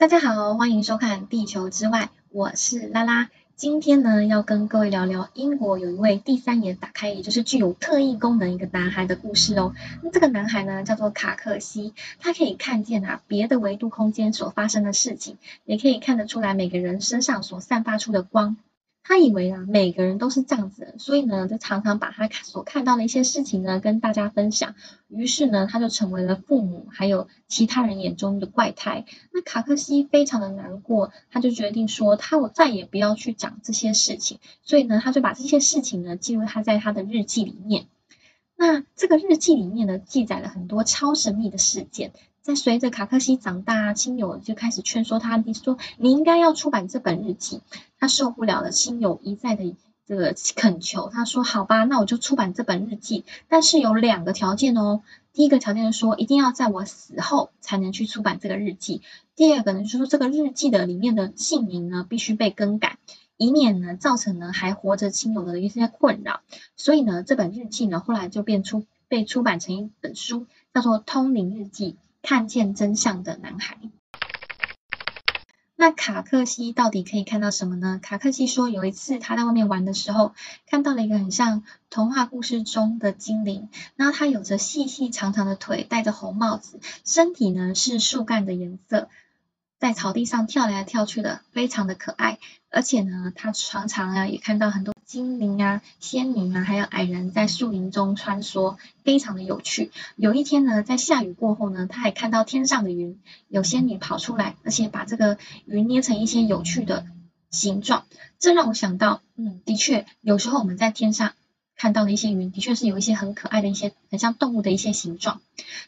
大家好，欢迎收看《地球之外》，我是拉拉。今天呢，要跟各位聊聊英国有一位第三眼打开，也就是具有特异功能一个男孩的故事哦。那这个男孩呢，叫做卡克西，他可以看见啊别的维度空间所发生的事情，也可以看得出来每个人身上所散发出的光。他以为啊，每个人都是这样子，所以呢，就常常把他所看到的一些事情呢，跟大家分享。于是呢，他就成为了父母还有其他人眼中的怪胎。那卡克西非常的难过，他就决定说，他我再也不要去讲这些事情。所以呢，他就把这些事情呢，记录他在他的日记里面。那这个日记里面呢，记载了很多超神秘的事件。但随着卡克西长大，亲友就开始劝说他，你说你应该要出版这本日记。他受不了了亲友一再的这个恳求，他说好吧，那我就出版这本日记，但是有两个条件哦。第一个条件是说，一定要在我死后才能去出版这个日记。第二个呢，就是说这个日记的里面的姓名呢必须被更改，以免呢造成呢还活着亲友的一些困扰。所以呢，这本日记呢后来就变出被出版成一本书，叫做《通灵日记》。看见真相的男孩。那卡克西到底可以看到什么呢？卡克西说，有一次他在外面玩的时候，看到了一个很像童话故事中的精灵。那他有着细细长长的腿，戴着红帽子，身体呢是树干的颜色。在草地上跳来跳去的，非常的可爱。而且呢，他常常啊也看到很多精灵啊、仙女啊，还有矮人在树林中穿梭，非常的有趣。有一天呢，在下雨过后呢，他还看到天上的云，有仙女跑出来，而且把这个云捏成一些有趣的形状。这让我想到，嗯，的确，有时候我们在天上看到的一些云，的确是有一些很可爱的一些，很像动物的一些形状。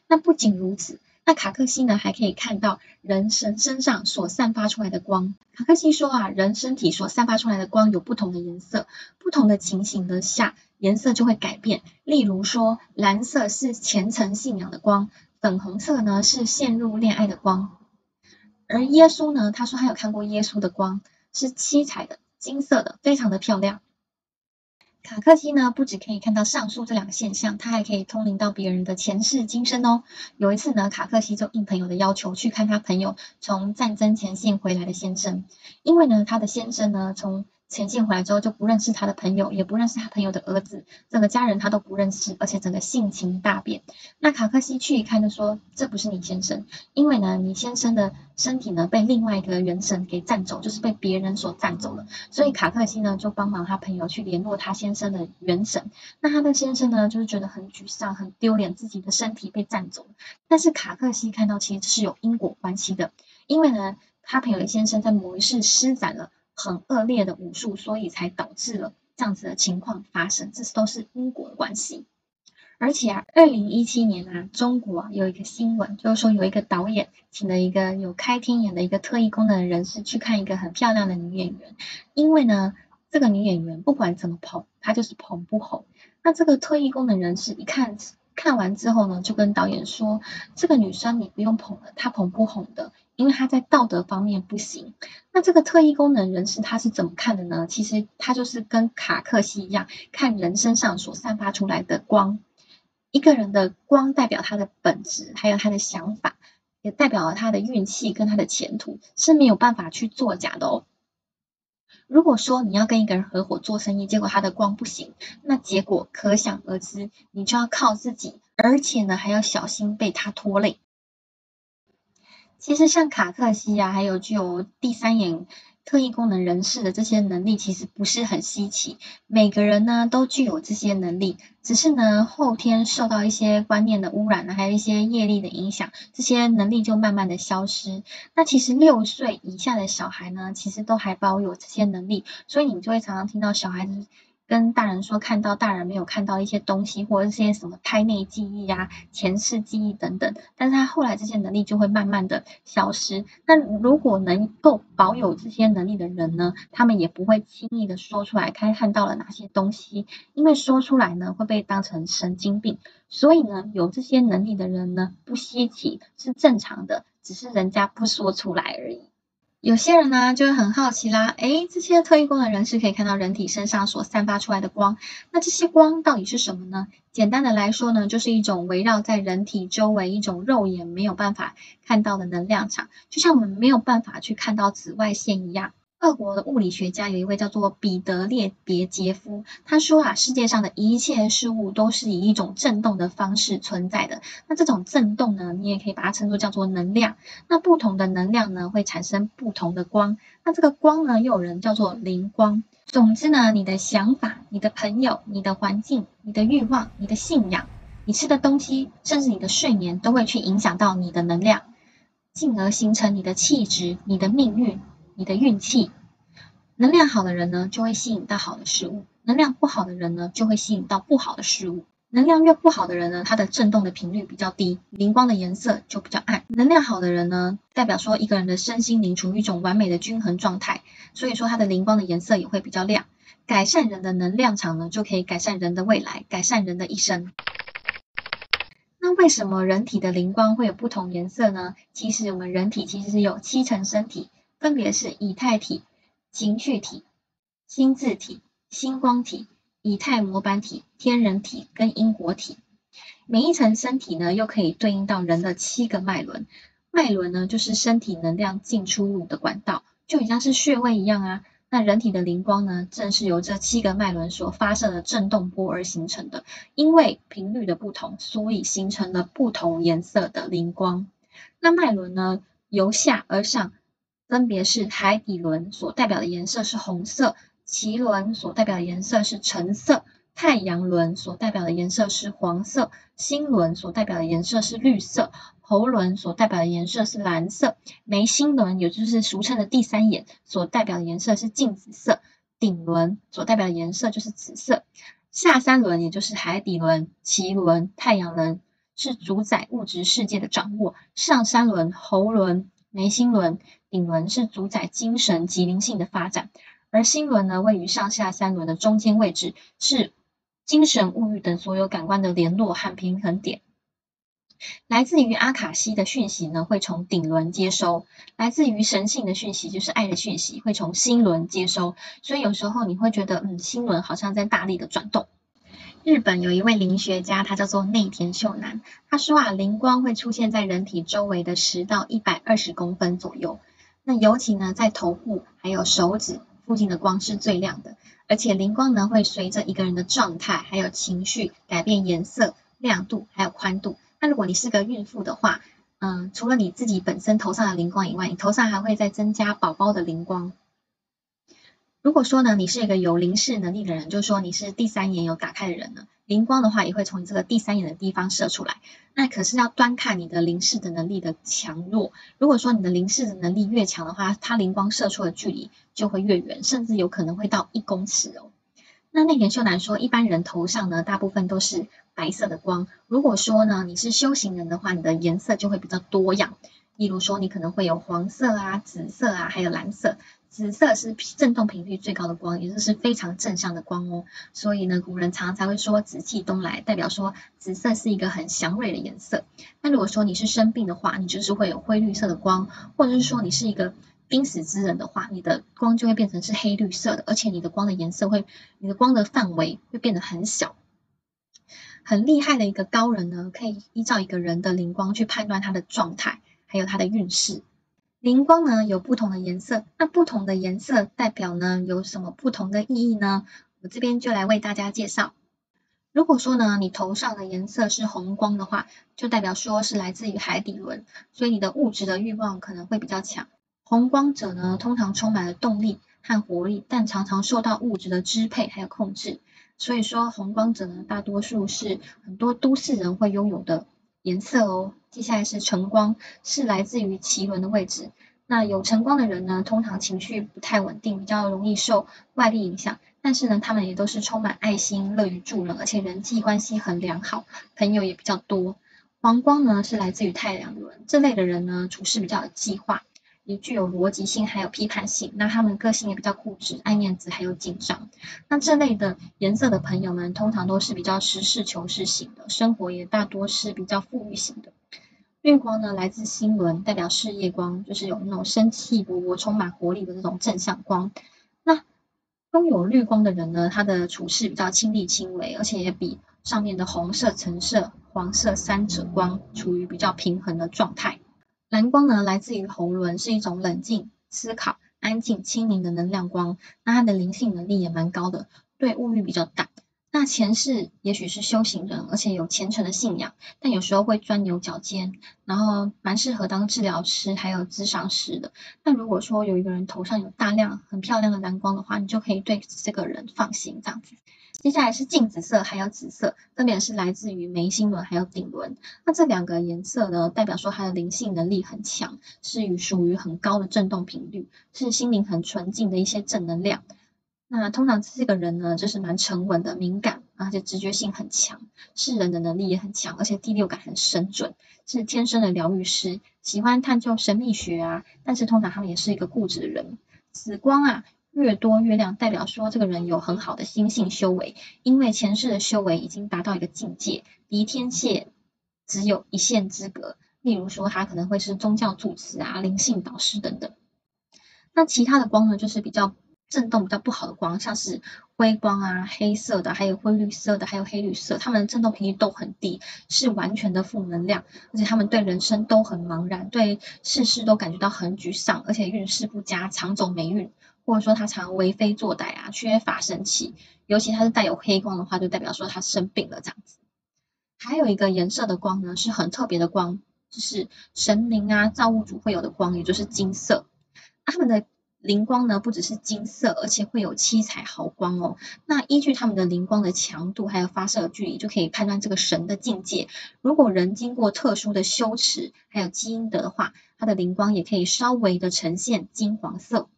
那不仅如此。那卡克西呢，还可以看到人身身上所散发出来的光。卡克西说啊，人身体所散发出来的光有不同的颜色，不同的情形的下，颜色就会改变。例如说，蓝色是虔诚信仰的光，粉红色呢是陷入恋爱的光。而耶稣呢，他说他有看过耶稣的光，是七彩的、金色的，非常的漂亮。卡克西呢，不只可以看到上述这两个现象，他还可以通灵到别人的前世今生哦。有一次呢，卡克西就应朋友的要求去看他朋友从战争前线回来的先生，因为呢，他的先生呢从前线回来之后就不认识他的朋友，也不认识他朋友的儿子，整个家人他都不认识，而且整个性情大变。那卡克西去一看就说：“这不是你先生，因为呢，你先生的身体呢被另外一个元神给占走，就是被别人所占走了。所以卡克西呢就帮忙他朋友去联络他先生的元神。那他的先生呢就是觉得很沮丧、很丢脸，自己的身体被占走了。但是卡克西看到其实是有因果关系的，因为呢，他朋友的先生在某一世施展了。很恶劣的武术，所以才导致了这样子的情况发生，这都是因果关系。而且啊，二零一七年啊，中国有一个新闻，就是说有一个导演请了一个有开天眼的一个特异功能的人士去看一个很漂亮的女演员，因为呢，这个女演员不管怎么捧，她就是捧不红。那这个特异功能人士一看。看完之后呢，就跟导演说：“这个女生你不用捧了，她捧不红的，因为他在道德方面不行。”那这个特异功能人士他是怎么看的呢？其实他就是跟卡克西一样，看人身上所散发出来的光。一个人的光代表他的本质，还有他的想法，也代表了他的运气跟他的前途，是没有办法去作假的哦。如果说你要跟一个人合伙做生意，结果他的光不行，那结果可想而知，你就要靠自己，而且呢还要小心被他拖累。其实像卡克西啊，还有具有第三眼。特异功能人士的这些能力其实不是很稀奇，每个人呢都具有这些能力，只是呢后天受到一些观念的污染呢，还有一些业力的影响，这些能力就慢慢的消失。那其实六岁以下的小孩呢，其实都还保有这些能力，所以你就会常常听到小孩子。跟大人说看到大人没有看到一些东西，或者是些什么胎内记忆啊、前世记忆等等，但是他后来这些能力就会慢慢的消失。那如果能够保有这些能力的人呢，他们也不会轻易的说出来，看看到了哪些东西，因为说出来呢会被当成神经病。所以呢，有这些能力的人呢不稀奇，是正常的，只是人家不说出来而已。有些人呢就会很好奇啦，诶，这些特异功能人士可以看到人体身上所散发出来的光，那这些光到底是什么呢？简单的来说呢，就是一种围绕在人体周围一种肉眼没有办法看到的能量场，就像我们没有办法去看到紫外线一样。俄国的物理学家有一位叫做彼得列别杰夫，他说啊，世界上的一切事物都是以一种振动的方式存在的。那这种振动呢，你也可以把它称作叫做能量。那不同的能量呢，会产生不同的光。那这个光呢，又有人叫做灵光。总之呢，你的想法、你的朋友、你的环境、你的欲望、你的信仰、你吃的东西，甚至你的睡眠，都会去影响到你的能量，进而形成你的气质、你的命运。你的运气，能量好的人呢，就会吸引到好的事物；能量不好的人呢，就会吸引到不好的事物。能量越不好的人呢，他的振动的频率比较低，灵光的颜色就比较暗。能量好的人呢，代表说一个人的身心灵处于一种完美的均衡状态，所以说他的灵光的颜色也会比较亮。改善人的能量场呢，就可以改善人的未来，改善人的一生。那为什么人体的灵光会有不同颜色呢？其实我们人体其实是有七层身体。分别是以太体、情绪体、心智体、星光体、以太模板体、天人体跟因果体。每一层身体呢，又可以对应到人的七个脉轮。脉轮呢，就是身体能量进出入的管道，就像是穴位一样啊。那人体的灵光呢，正是由这七个脉轮所发射的振动波而形成的。因为频率的不同，所以形成了不同颜色的灵光。那脉轮呢，由下而上。分别是海底轮所代表的颜色是红色，脐轮所代表的颜色是橙色，太阳轮所代表的颜色是黄色，心轮所代表的颜色是绿色，喉轮所代表的颜色是蓝色，眉心轮也就是俗称的第三眼所代表的颜色是镜紫色，顶轮所代表的颜色就是紫色，下三轮也就是海底轮、脐轮、太阳轮是主宰物质世界的掌握，上三轮喉轮。眉心轮、顶轮是主宰精神及灵性的发展，而心轮呢，位于上下三轮的中间位置，是精神、物欲等所有感官的联络和平衡点。来自于阿卡西的讯息呢，会从顶轮接收；来自于神性的讯息，就是爱的讯息，会从心轮接收。所以有时候你会觉得，嗯，心轮好像在大力的转动。日本有一位灵学家，他叫做内田秀男。他说啊，灵光会出现在人体周围的十到一百二十公分左右。那尤其呢，在头部还有手指附近的光是最亮的。而且灵光呢，会随着一个人的状态还有情绪改变颜色、亮度还有宽度。那如果你是个孕妇的话，嗯，除了你自己本身头上的灵光以外，你头上还会再增加宝宝的灵光。如果说呢，你是一个有灵视能力的人，就是说你是第三眼有打开的人呢，灵光的话也会从你这个第三眼的地方射出来。那可是要端看你的灵视的能力的强弱。如果说你的灵视的能力越强的话，它灵光射出的距离就会越远，甚至有可能会到一公尺哦。那内田秀男说，一般人头上呢，大部分都是白色的光。如果说呢，你是修行人的话，你的颜色就会比较多样。例如说，你可能会有黄色啊、紫色啊，还有蓝色。紫色是振动频率最高的光，也就是非常正向的光哦。所以呢，古人常常才会说紫气东来，代表说紫色是一个很祥瑞的颜色。那如果说你是生病的话，你就是会有灰绿色的光，或者是说你是一个濒死之人的话，你的光就会变成是黑绿色的，而且你的光的颜色会，你的光的范围会变得很小。很厉害的一个高人呢，可以依照一个人的灵光去判断他的状态，还有它的运势。灵光呢有不同的颜色，那不同的颜色代表呢有什么不同的意义呢？我这边就来为大家介绍。如果说呢你头上的颜色是红光的话，就代表说是来自于海底轮，所以你的物质的欲望可能会比较强。红光者呢通常充满了动力和活力，但常常受到物质的支配还有控制。所以说红光者呢大多数是很多都市人会拥有的。颜色哦，接下来是晨光，是来自于脐轮的位置。那有晨光的人呢，通常情绪不太稳定，比较容易受外力影响。但是呢，他们也都是充满爱心、乐于助人，而且人际关系很良好，朋友也比较多。黄光呢，是来自于太阳轮，这类的人呢，处事比较有计划。也具有逻辑性，还有批判性。那他们个性也比较固执、爱面子，还有紧张。那这类的颜色的朋友们，通常都是比较实事求是型的，生活也大多是比较富裕型的。绿光呢来自星轮，代表事业光，就是有那种生气勃勃、充满活力的这种正向光。那拥有绿光的人呢，他的处事比较亲力亲为，而且也比上面的红色、橙色、黄色三者光处于比较平衡的状态。蓝光呢来自于喉轮，是一种冷静、思考、安静、清明的能量光。那它的灵性能力也蛮高的，对物欲比较大。那前世也许是修行人，而且有虔诚的信仰，但有时候会钻牛角尖，然后蛮适合当治疗师，还有咨商师的。那如果说有一个人头上有大量很漂亮的蓝光的话，你就可以对这个人放心这样子。接下来是近紫色，还有紫色，分别是来自于眉心轮还有顶轮。那这两个颜色呢，代表说它的灵性能力很强，是属于很高的振动频率，是心灵很纯净的一些正能量。那通常这个人呢，就是蛮沉稳的、敏感，而且直觉性很强，识人的能力也很强，而且第六感很神准，是天生的疗愈师，喜欢探究神秘学啊。但是通常他们也是一个固执的人。紫光啊，越多越亮，代表说这个人有很好的心性修为，因为前世的修为已经达到一个境界，离天界只有一线之隔。例如说，他可能会是宗教主持啊、灵性导师等等。那其他的光呢，就是比较。震动比较不好的光，像是灰光啊、黑色的，还有灰绿色的，还有黑绿色，它们的振动频率都很低，是完全的负能量，而且他们对人生都很茫然，对事事都感觉到很沮丧，而且运势不佳，常走霉运，或者说他常为非作歹啊，缺乏生气，尤其他是带有黑光的话，就代表说他生病了这样子。还有一个颜色的光呢，是很特别的光，就是神明啊、造物主会有的光，也就是金色，他们的。灵光呢，不只是金色，而且会有七彩毫光哦。那依据他们的灵光的强度，还有发射的距离，就可以判断这个神的境界。如果人经过特殊的修持，还有基因德的话，它的灵光也可以稍微的呈现金黄色。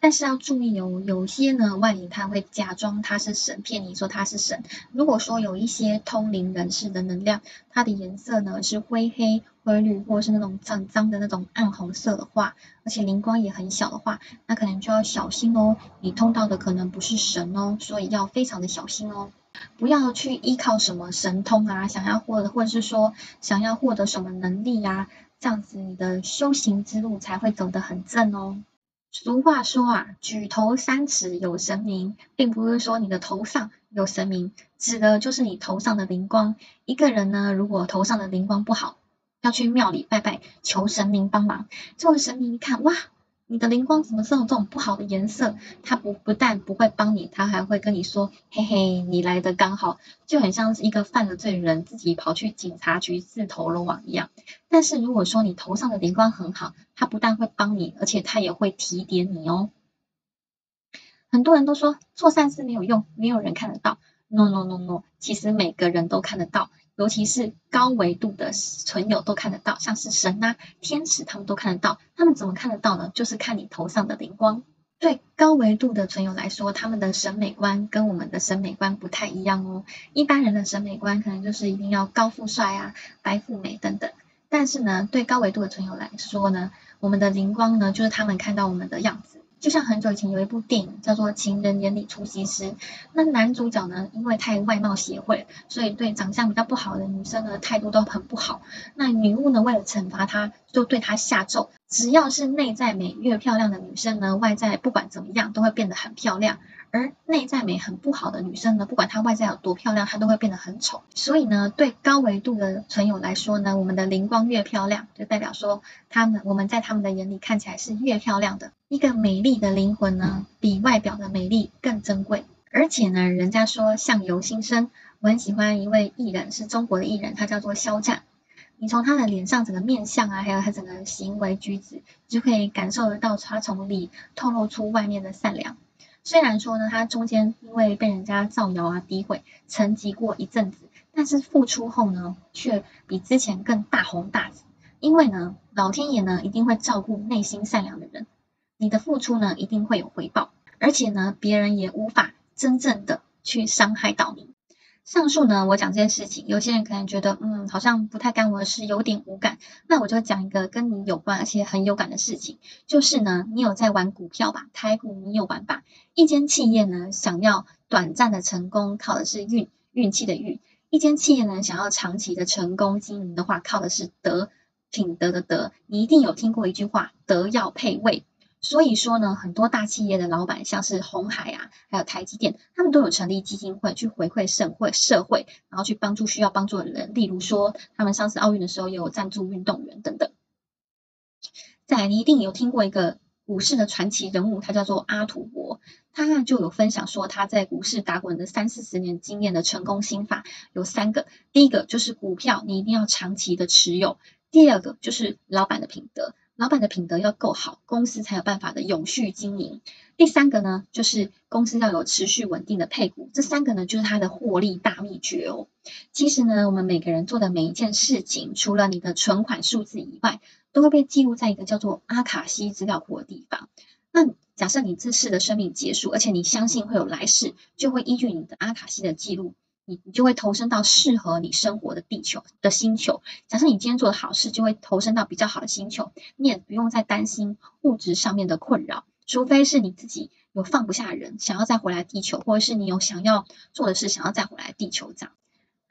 但是要注意哦，有些呢外灵他会假装他是神，骗你说他是神。如果说有一些通灵人士的能量，它的颜色呢是灰黑、灰绿，或者是那种脏脏的那种暗红色的话，而且灵光也很小的话，那可能就要小心哦。你通到的可能不是神哦，所以要非常的小心哦，不要去依靠什么神通啊，想要获得或者是说想要获得什么能力呀，这样子你的修行之路才会走得很正哦。俗话说啊，举头三尺有神明，并不是说你的头上有神明，指的就是你头上的灵光。一个人呢，如果头上的灵光不好，要去庙里拜拜，求神明帮忙。这位神明一看，哇！你的灵光怎么是有这种不好的颜色？他不不但不会帮你，他还会跟你说：“嘿嘿，你来的刚好，就很像是一个犯了罪人自己跑去警察局自投罗网一样。”但是如果说你头上的灵光很好，他不但会帮你，而且他也会提点你哦。很多人都说做善事没有用，没有人看得到。No no no no，其实每个人都看得到。尤其是高维度的存有都看得到，像是神啊、天使，他们都看得到。他们怎么看得到呢？就是看你头上的灵光。对高维度的存有来说，他们的审美观跟我们的审美观不太一样哦。一般人的审美观可能就是一定要高富帅啊、白富美等等。但是呢，对高维度的存有来说呢，我们的灵光呢，就是他们看到我们的样子。就像很久以前有一部电影叫做《情人眼里出西施》，那男主角呢，因为太外貌协会，所以对长相比较不好的女生呢态度都很不好。那女巫呢，为了惩罚他，就对他下咒：只要是内在美越漂亮的女生呢，外在不管怎么样都会变得很漂亮。而内在美很不好的女生呢，不管她外在有多漂亮，她都会变得很丑。所以呢，对高维度的存有来说呢，我们的灵光越漂亮，就代表说他们我们在他们的眼里看起来是越漂亮的。一个美丽的灵魂呢，比外表的美丽更珍贵。而且呢，人家说相由心生，我很喜欢一位艺人，是中国的艺人，他叫做肖战。你从他的脸上整个面相啊，还有他整个行为举止，就可以感受得到他从里透露出外面的善良。虽然说呢，他中间因为被人家造谣啊、诋毁，沉寂过一阵子，但是复出后呢，却比之前更大红大紫。因为呢，老天爷呢一定会照顾内心善良的人，你的付出呢一定会有回报，而且呢，别人也无法真正的去伤害到你。上述呢，我讲这件事情，有些人可能觉得，嗯，好像不太干我的事，有点无感。那我就讲一个跟你有关而且很有感的事情，就是呢，你有在玩股票吧？台股你有玩吧？一间企业呢，想要短暂的成功，靠的是运运气的运。一间企业呢，想要长期的成功经营的话，靠的是德，品德的德。你一定有听过一句话，德要配位。所以说呢，很多大企业的老板，像是红海啊，还有台积电，他们都有成立基金会去回馈社会，社会，然后去帮助需要帮助的人。例如说，他们上次奥运的时候也有赞助运动员等等。再来，你一定有听过一个股市的传奇人物，他叫做阿土伯，他就有分享说他在股市打滚的三四十年经验的成功心法有三个，第一个就是股票你一定要长期的持有，第二个就是老板的品德。老板的品德要够好，公司才有办法的永续经营。第三个呢，就是公司要有持续稳定的配股。这三个呢，就是它的获利大秘诀哦。其实呢，我们每个人做的每一件事情，除了你的存款数字以外，都会被记录在一个叫做阿卡西资料库的地方。那假设你这世的生命结束，而且你相信会有来世，就会依据你的阿卡西的记录。你你就会投身到适合你生活的地球的星球。假设你今天做的好事，就会投身到比较好的星球，你也不用再担心物质上面的困扰，除非是你自己有放不下人，想要再回来地球，或者是你有想要做的事，想要再回来地球这样。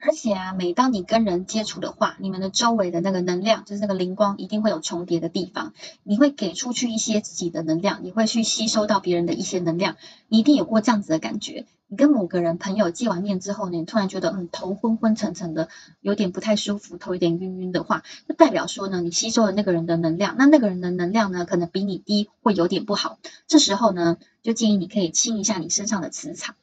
而且啊，每当你跟人接触的话，你们的周围的那个能量，就是那个灵光，一定会有重叠的地方。你会给出去一些自己的能量，你会去吸收到别人的一些能量。你一定有过这样子的感觉。你跟某个人朋友见完面之后呢，你突然觉得嗯头昏昏沉沉的，有点不太舒服，头有点晕晕的话，就代表说呢，你吸收了那个人的能量。那那个人的能量呢，可能比你低，会有点不好。这时候呢，就建议你可以清一下你身上的磁场。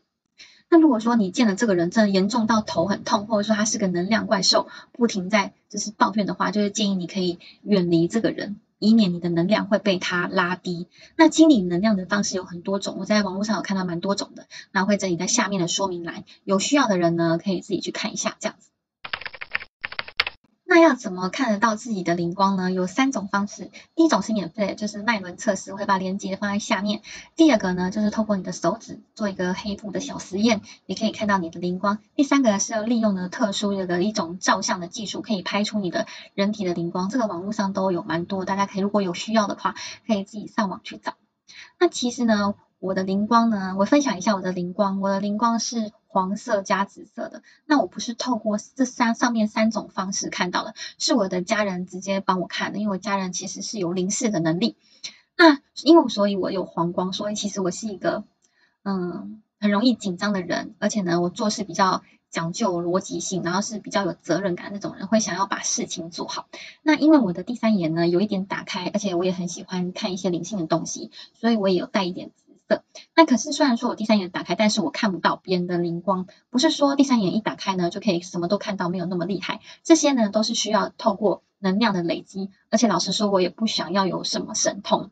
那如果说你见了这个人真的严重到头很痛，或者说他是个能量怪兽，不停在就是抱怨的话，就是建议你可以远离这个人，以免你的能量会被他拉低。那清理能量的方式有很多种，我在网络上有看到蛮多种的，那会整理在下面的说明栏，有需要的人呢可以自己去看一下，这样子。那要怎么看得到自己的灵光呢？有三种方式。第一种是免费，就是脉轮测试，会把链接放在下面。第二个呢，就是透过你的手指做一个黑布的小实验，也可以看到你的灵光。第三个是要利用呢特殊的一种照相的技术，可以拍出你的人体的灵光。这个网络上都有蛮多，大家可以如果有需要的话，可以自己上网去找。那其实呢，我的灵光呢，我分享一下我的灵光。我的灵光是。黄色加紫色的，那我不是透过这三上面三种方式看到的，是我的家人直接帮我看的，因为我家人其实是有灵视的能力。那因为所以我有黄光，所以其实我是一个嗯很容易紧张的人，而且呢我做事比较讲究逻辑性，然后是比较有责任感那种人，会想要把事情做好。那因为我的第三眼呢有一点打开，而且我也很喜欢看一些灵性的东西，所以我也有带一点。的那可是虽然说我第三眼打开，但是我看不到别人的灵光，不是说第三眼一打开呢就可以什么都看到，没有那么厉害。这些呢都是需要透过能量的累积，而且老实说，我也不想要有什么神通。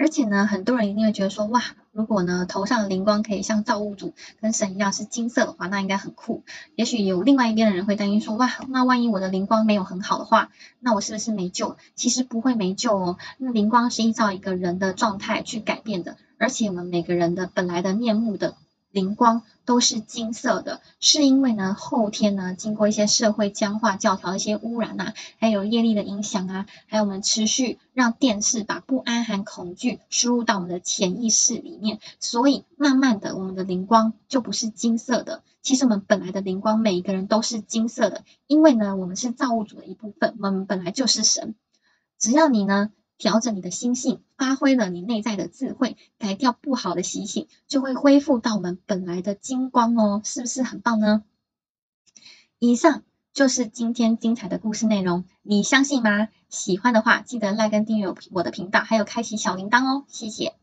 而且呢，很多人一定会觉得说，哇，如果呢头上的灵光可以像造物主跟神一样是金色的话，那应该很酷。也许有另外一边的人会担心说，哇，那万一我的灵光没有很好的话，那我是不是没救？其实不会没救哦，那灵光是依照一个人的状态去改变的。而且我们每个人的本来的面目的灵光都是金色的，是因为呢后天呢经过一些社会僵化教条一些污染啊，还有业力的影响啊，还有我们持续让电视把不安和恐惧输入到我们的潜意识里面，所以慢慢的我们的灵光就不是金色的。其实我们本来的灵光每一个人都是金色的，因为呢我们是造物主的一部分，我们本来就是神。只要你呢。调整你的心性，发挥了你内在的智慧，改掉不好的习性，就会恢复到我们本来的金光哦，是不是很棒呢？以上就是今天精彩的故事内容，你相信吗？喜欢的话，记得赖跟订阅我的频道，还有开启小铃铛哦，谢谢。